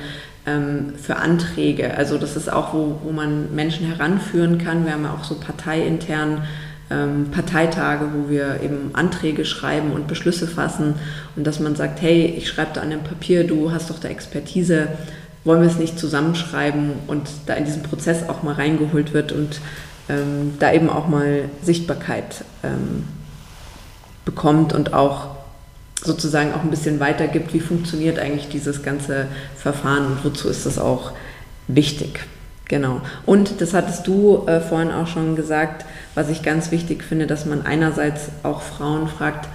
ähm, für Anträge. Also das ist auch, wo, wo man Menschen heranführen kann. Wir haben ja auch so parteiintern ähm, Parteitage, wo wir eben Anträge schreiben und Beschlüsse fassen und dass man sagt, hey, ich schreibe da an dem Papier, du hast doch da Expertise, wollen wir es nicht zusammenschreiben und da in diesen Prozess auch mal reingeholt wird und ähm, da eben auch mal Sichtbarkeit ähm, bekommt und auch sozusagen auch ein bisschen weitergibt, wie funktioniert eigentlich dieses ganze Verfahren und wozu ist das auch wichtig. Genau. Und das hattest du äh, vorhin auch schon gesagt, was ich ganz wichtig finde, dass man einerseits auch Frauen fragt,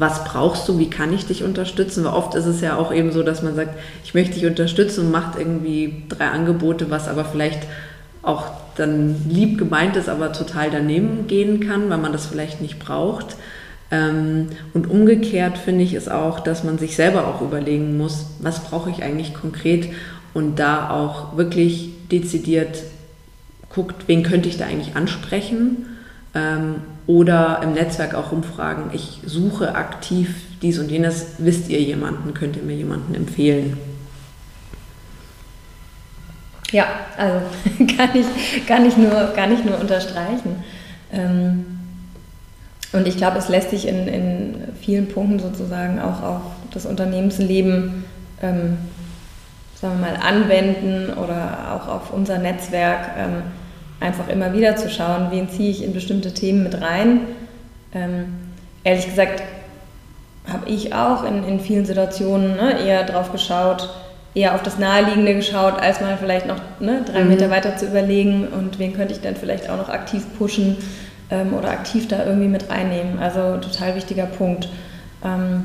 was brauchst du, wie kann ich dich unterstützen? Weil oft ist es ja auch eben so, dass man sagt, ich möchte dich unterstützen und macht irgendwie drei Angebote, was aber vielleicht auch dann lieb gemeint ist, aber total daneben gehen kann, weil man das vielleicht nicht braucht. Ähm, und umgekehrt finde ich es auch, dass man sich selber auch überlegen muss, was brauche ich eigentlich konkret und da auch wirklich dezidiert guckt, wen könnte ich da eigentlich ansprechen ähm, oder im Netzwerk auch rumfragen, ich suche aktiv dies und jenes, wisst ihr jemanden, könnt ihr mir jemanden empfehlen? Ja, also kann ich, kann ich, nur, kann ich nur unterstreichen. Ähm und ich glaube, es lässt sich in, in vielen Punkten sozusagen auch auf das Unternehmensleben ähm, sagen wir mal, anwenden oder auch auf unser Netzwerk ähm, einfach immer wieder zu schauen, wen ziehe ich in bestimmte Themen mit rein. Ähm, ehrlich gesagt habe ich auch in, in vielen Situationen ne, eher drauf geschaut, eher auf das Naheliegende geschaut, als mal vielleicht noch ne, drei mhm. Meter weiter zu überlegen und wen könnte ich dann vielleicht auch noch aktiv pushen ähm, oder aktiv da irgendwie mit reinnehmen. Also total wichtiger Punkt. Ähm,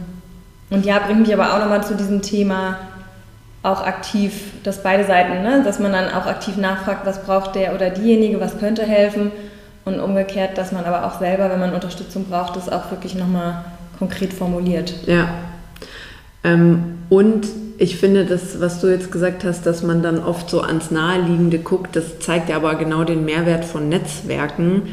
und ja, bringt mich aber auch nochmal zu diesem Thema auch aktiv, dass beide Seiten, ne, dass man dann auch aktiv nachfragt, was braucht der oder diejenige, was könnte helfen und umgekehrt, dass man aber auch selber, wenn man Unterstützung braucht, das auch wirklich nochmal konkret formuliert. Ja. Ähm, und ich finde, das, was du jetzt gesagt hast, dass man dann oft so ans Naheliegende guckt, das zeigt ja aber genau den Mehrwert von Netzwerken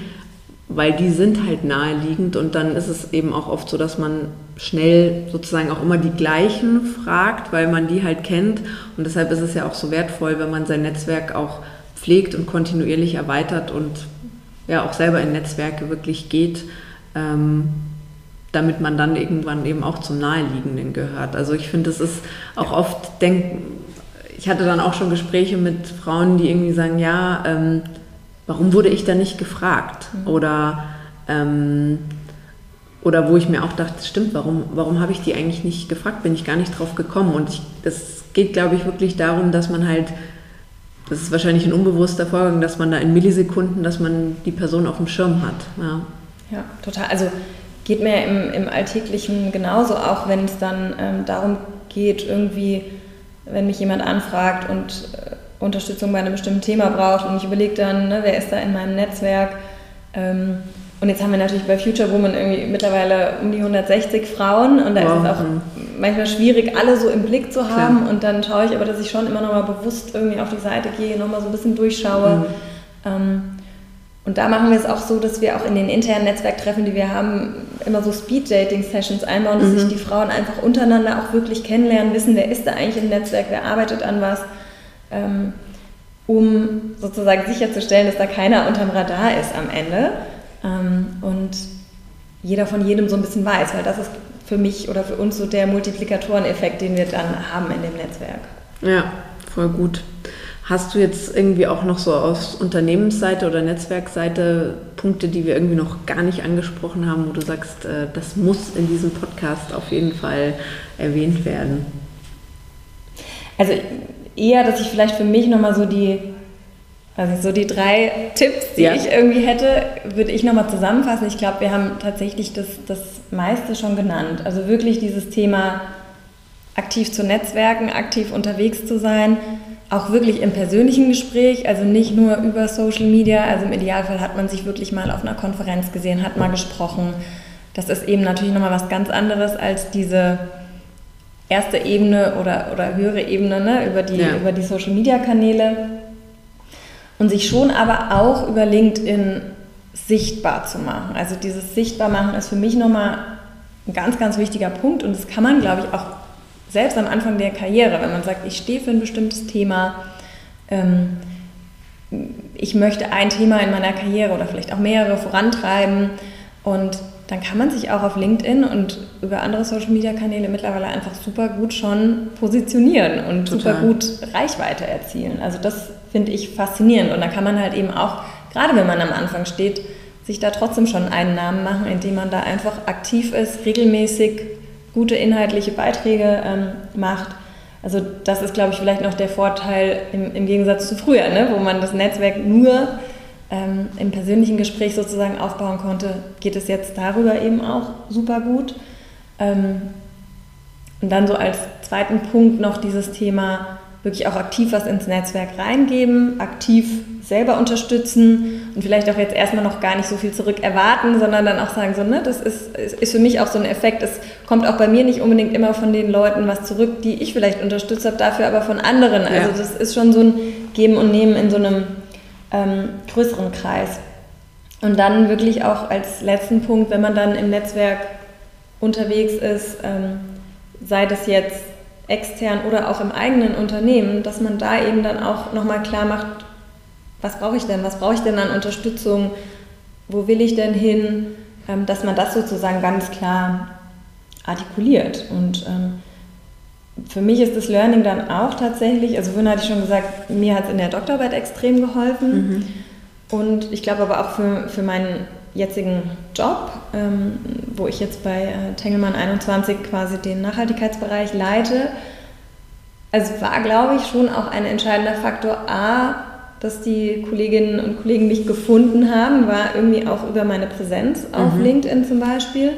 weil die sind halt naheliegend und dann ist es eben auch oft so, dass man schnell sozusagen auch immer die gleichen fragt, weil man die halt kennt und deshalb ist es ja auch so wertvoll, wenn man sein Netzwerk auch pflegt und kontinuierlich erweitert und ja auch selber in Netzwerke wirklich geht, ähm, damit man dann irgendwann eben auch zum Naheliegenden gehört. Also ich finde, es ist auch oft, denk, ich hatte dann auch schon Gespräche mit Frauen, die irgendwie sagen, ja, ähm, warum wurde ich da nicht gefragt? Mhm. Oder, ähm, oder wo ich mir auch dachte, stimmt, warum, warum habe ich die eigentlich nicht gefragt? Bin ich gar nicht drauf gekommen? Und es geht, glaube ich, wirklich darum, dass man halt, das ist wahrscheinlich ein unbewusster Vorgang, dass man da in Millisekunden, dass man die Person auf dem Schirm hat. Ja, ja total. Also geht mir im, im Alltäglichen genauso, auch wenn es dann ähm, darum geht, irgendwie, wenn mich jemand anfragt und äh, Unterstützung bei einem bestimmten Thema braucht und ich überlege dann, ne, wer ist da in meinem Netzwerk. Ähm, und jetzt haben wir natürlich bei Future Woman irgendwie mittlerweile um die 160 Frauen und da wow. ist es auch manchmal schwierig, alle so im Blick zu haben. Klar. Und dann schaue ich aber, dass ich schon immer noch mal bewusst irgendwie auf die Seite gehe, noch mal so ein bisschen durchschaue. Mhm. Ähm, und da machen wir es auch so, dass wir auch in den internen Netzwerktreffen, die wir haben, immer so Speed-Dating-Sessions einbauen, dass mhm. sich die Frauen einfach untereinander auch wirklich kennenlernen, wissen, wer ist da eigentlich im Netzwerk, wer arbeitet an was, ähm, um sozusagen sicherzustellen, dass da keiner unterm Radar ist am Ende und jeder von jedem so ein bisschen weiß, weil das ist für mich oder für uns so der Multiplikatoreneffekt, den wir dann haben in dem Netzwerk. Ja, voll gut. Hast du jetzt irgendwie auch noch so aus Unternehmensseite oder Netzwerkseite Punkte, die wir irgendwie noch gar nicht angesprochen haben, wo du sagst, äh, das muss in diesem Podcast auf jeden Fall erwähnt werden? Also eher, dass ich vielleicht für mich nochmal so die, also so die drei Tipps, die ja. ich irgendwie hätte, würde ich nochmal zusammenfassen. Ich glaube, wir haben tatsächlich das, das meiste schon genannt. Also wirklich dieses Thema aktiv zu netzwerken, aktiv unterwegs zu sein, auch wirklich im persönlichen Gespräch, also nicht nur über Social Media. Also im Idealfall hat man sich wirklich mal auf einer Konferenz gesehen, hat mal gesprochen. Das ist eben natürlich nochmal was ganz anderes als diese erste Ebene oder, oder höhere Ebene ne, über, die, ja. über die Social Media Kanäle. Und sich schon aber auch über LinkedIn sichtbar zu machen. Also dieses Sichtbarmachen ist für mich nochmal ein ganz, ganz wichtiger Punkt und das kann man, glaube ich, auch selbst am Anfang der Karriere, wenn man sagt, ich stehe für ein bestimmtes Thema, ähm, ich möchte ein Thema in meiner Karriere oder vielleicht auch mehrere vorantreiben und dann kann man sich auch auf LinkedIn und über andere Social-Media-Kanäle mittlerweile einfach super gut schon positionieren und Total. super gut Reichweite erzielen. Also das finde ich faszinierend und da kann man halt eben auch, gerade wenn man am Anfang steht, sich da trotzdem schon einen Namen machen, indem man da einfach aktiv ist, regelmäßig gute inhaltliche Beiträge ähm, macht. Also das ist, glaube ich, vielleicht noch der Vorteil im, im Gegensatz zu früher, ne? wo man das Netzwerk nur ähm, im persönlichen Gespräch sozusagen aufbauen konnte, geht es jetzt darüber eben auch super gut. Ähm, und dann so als zweiten Punkt noch dieses Thema wirklich auch aktiv was ins Netzwerk reingeben, aktiv selber unterstützen und vielleicht auch jetzt erstmal noch gar nicht so viel zurück erwarten, sondern dann auch sagen, so, ne, das ist, ist für mich auch so ein Effekt. Es kommt auch bei mir nicht unbedingt immer von den Leuten was zurück, die ich vielleicht unterstützt habe, dafür aber von anderen. Also ja. das ist schon so ein Geben und Nehmen in so einem ähm, größeren Kreis. Und dann wirklich auch als letzten Punkt, wenn man dann im Netzwerk unterwegs ist, ähm, sei das jetzt extern oder auch im eigenen Unternehmen, dass man da eben dann auch nochmal klar macht, was brauche ich denn, was brauche ich denn an Unterstützung, wo will ich denn hin, ähm, dass man das sozusagen ganz klar artikuliert. Und ähm, für mich ist das Learning dann auch tatsächlich, also vorhin hatte ich schon gesagt, mir hat es in der Doktorarbeit extrem geholfen. Mhm. Und ich glaube aber auch für, für meinen jetzigen Job, ähm, wo ich jetzt bei äh, Tengelmann 21 quasi den Nachhaltigkeitsbereich leite, also war, glaube ich, schon auch ein entscheidender Faktor A, dass die Kolleginnen und Kollegen mich gefunden haben, war irgendwie auch über meine Präsenz auf mhm. LinkedIn zum Beispiel.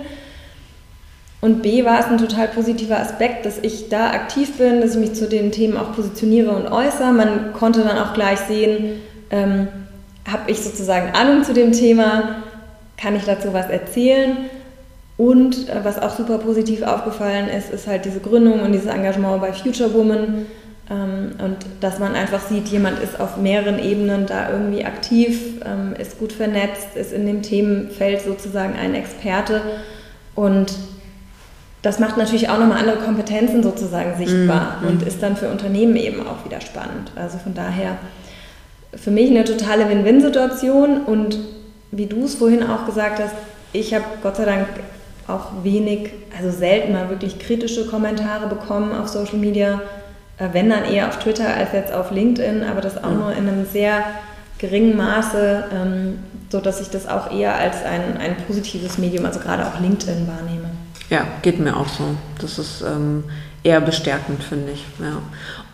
Und B war es ein total positiver Aspekt, dass ich da aktiv bin, dass ich mich zu den Themen auch positioniere und äußere. Man konnte dann auch gleich sehen, ähm, habe ich sozusagen Ahnung zu dem Thema, kann ich dazu was erzählen. Und äh, was auch super positiv aufgefallen ist, ist halt diese Gründung und dieses Engagement bei Future Woman. Ähm, und dass man einfach sieht, jemand ist auf mehreren Ebenen da irgendwie aktiv, ähm, ist gut vernetzt, ist in dem Themenfeld sozusagen ein Experte. Und das macht natürlich auch nochmal andere Kompetenzen sozusagen sichtbar mhm. und ist dann für Unternehmen eben auch wieder spannend. Also von daher für mich eine totale Win-Win-Situation und wie du es vorhin auch gesagt hast, ich habe Gott sei Dank auch wenig, also selten mal wirklich kritische Kommentare bekommen auf Social Media, äh, wenn dann eher auf Twitter als jetzt auf LinkedIn, aber das auch mhm. nur in einem sehr geringen Maße, ähm, so dass ich das auch eher als ein, ein positives Medium, also gerade auch LinkedIn wahrnehme. Ja, geht mir auch so. Das ist ähm, eher bestärkend, finde ich. Ja.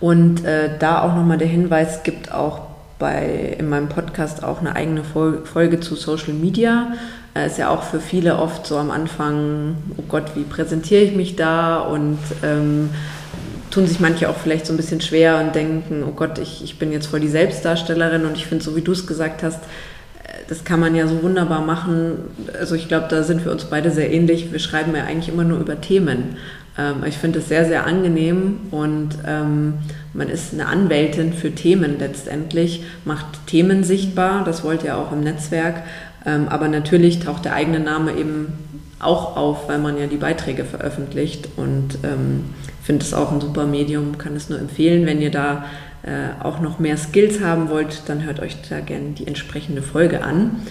Und äh, da auch nochmal der Hinweis, gibt auch bei, in meinem Podcast auch eine eigene Folge zu Social Media. Äh, ist ja auch für viele oft so am Anfang, oh Gott, wie präsentiere ich mich da und ähm, tun sich manche auch vielleicht so ein bisschen schwer und denken, oh Gott, ich, ich bin jetzt voll die Selbstdarstellerin und ich finde, so wie du es gesagt hast, das kann man ja so wunderbar machen. Also ich glaube, da sind wir uns beide sehr ähnlich. Wir schreiben ja eigentlich immer nur über Themen. Ähm, ich finde es sehr, sehr angenehm und ähm, man ist eine Anwältin für Themen letztendlich, macht Themen sichtbar, das wollt ihr auch im Netzwerk. Ähm, aber natürlich taucht der eigene Name eben auch auf, weil man ja die Beiträge veröffentlicht und ähm, finde es auch ein super Medium, kann es nur empfehlen, wenn ihr da äh, auch noch mehr Skills haben wollt, dann hört euch da gerne die entsprechende Folge an.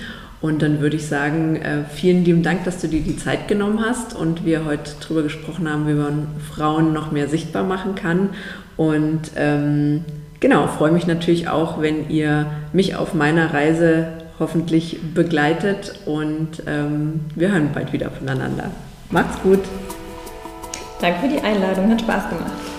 Und dann würde ich sagen, äh, vielen lieben Dank, dass du dir die Zeit genommen hast und wir heute darüber gesprochen haben, wie man Frauen noch mehr sichtbar machen kann. Und ähm, genau, freue mich natürlich auch, wenn ihr mich auf meiner Reise hoffentlich begleitet und ähm, wir hören bald wieder voneinander. Macht's gut. Danke für die Einladung, hat Spaß gemacht.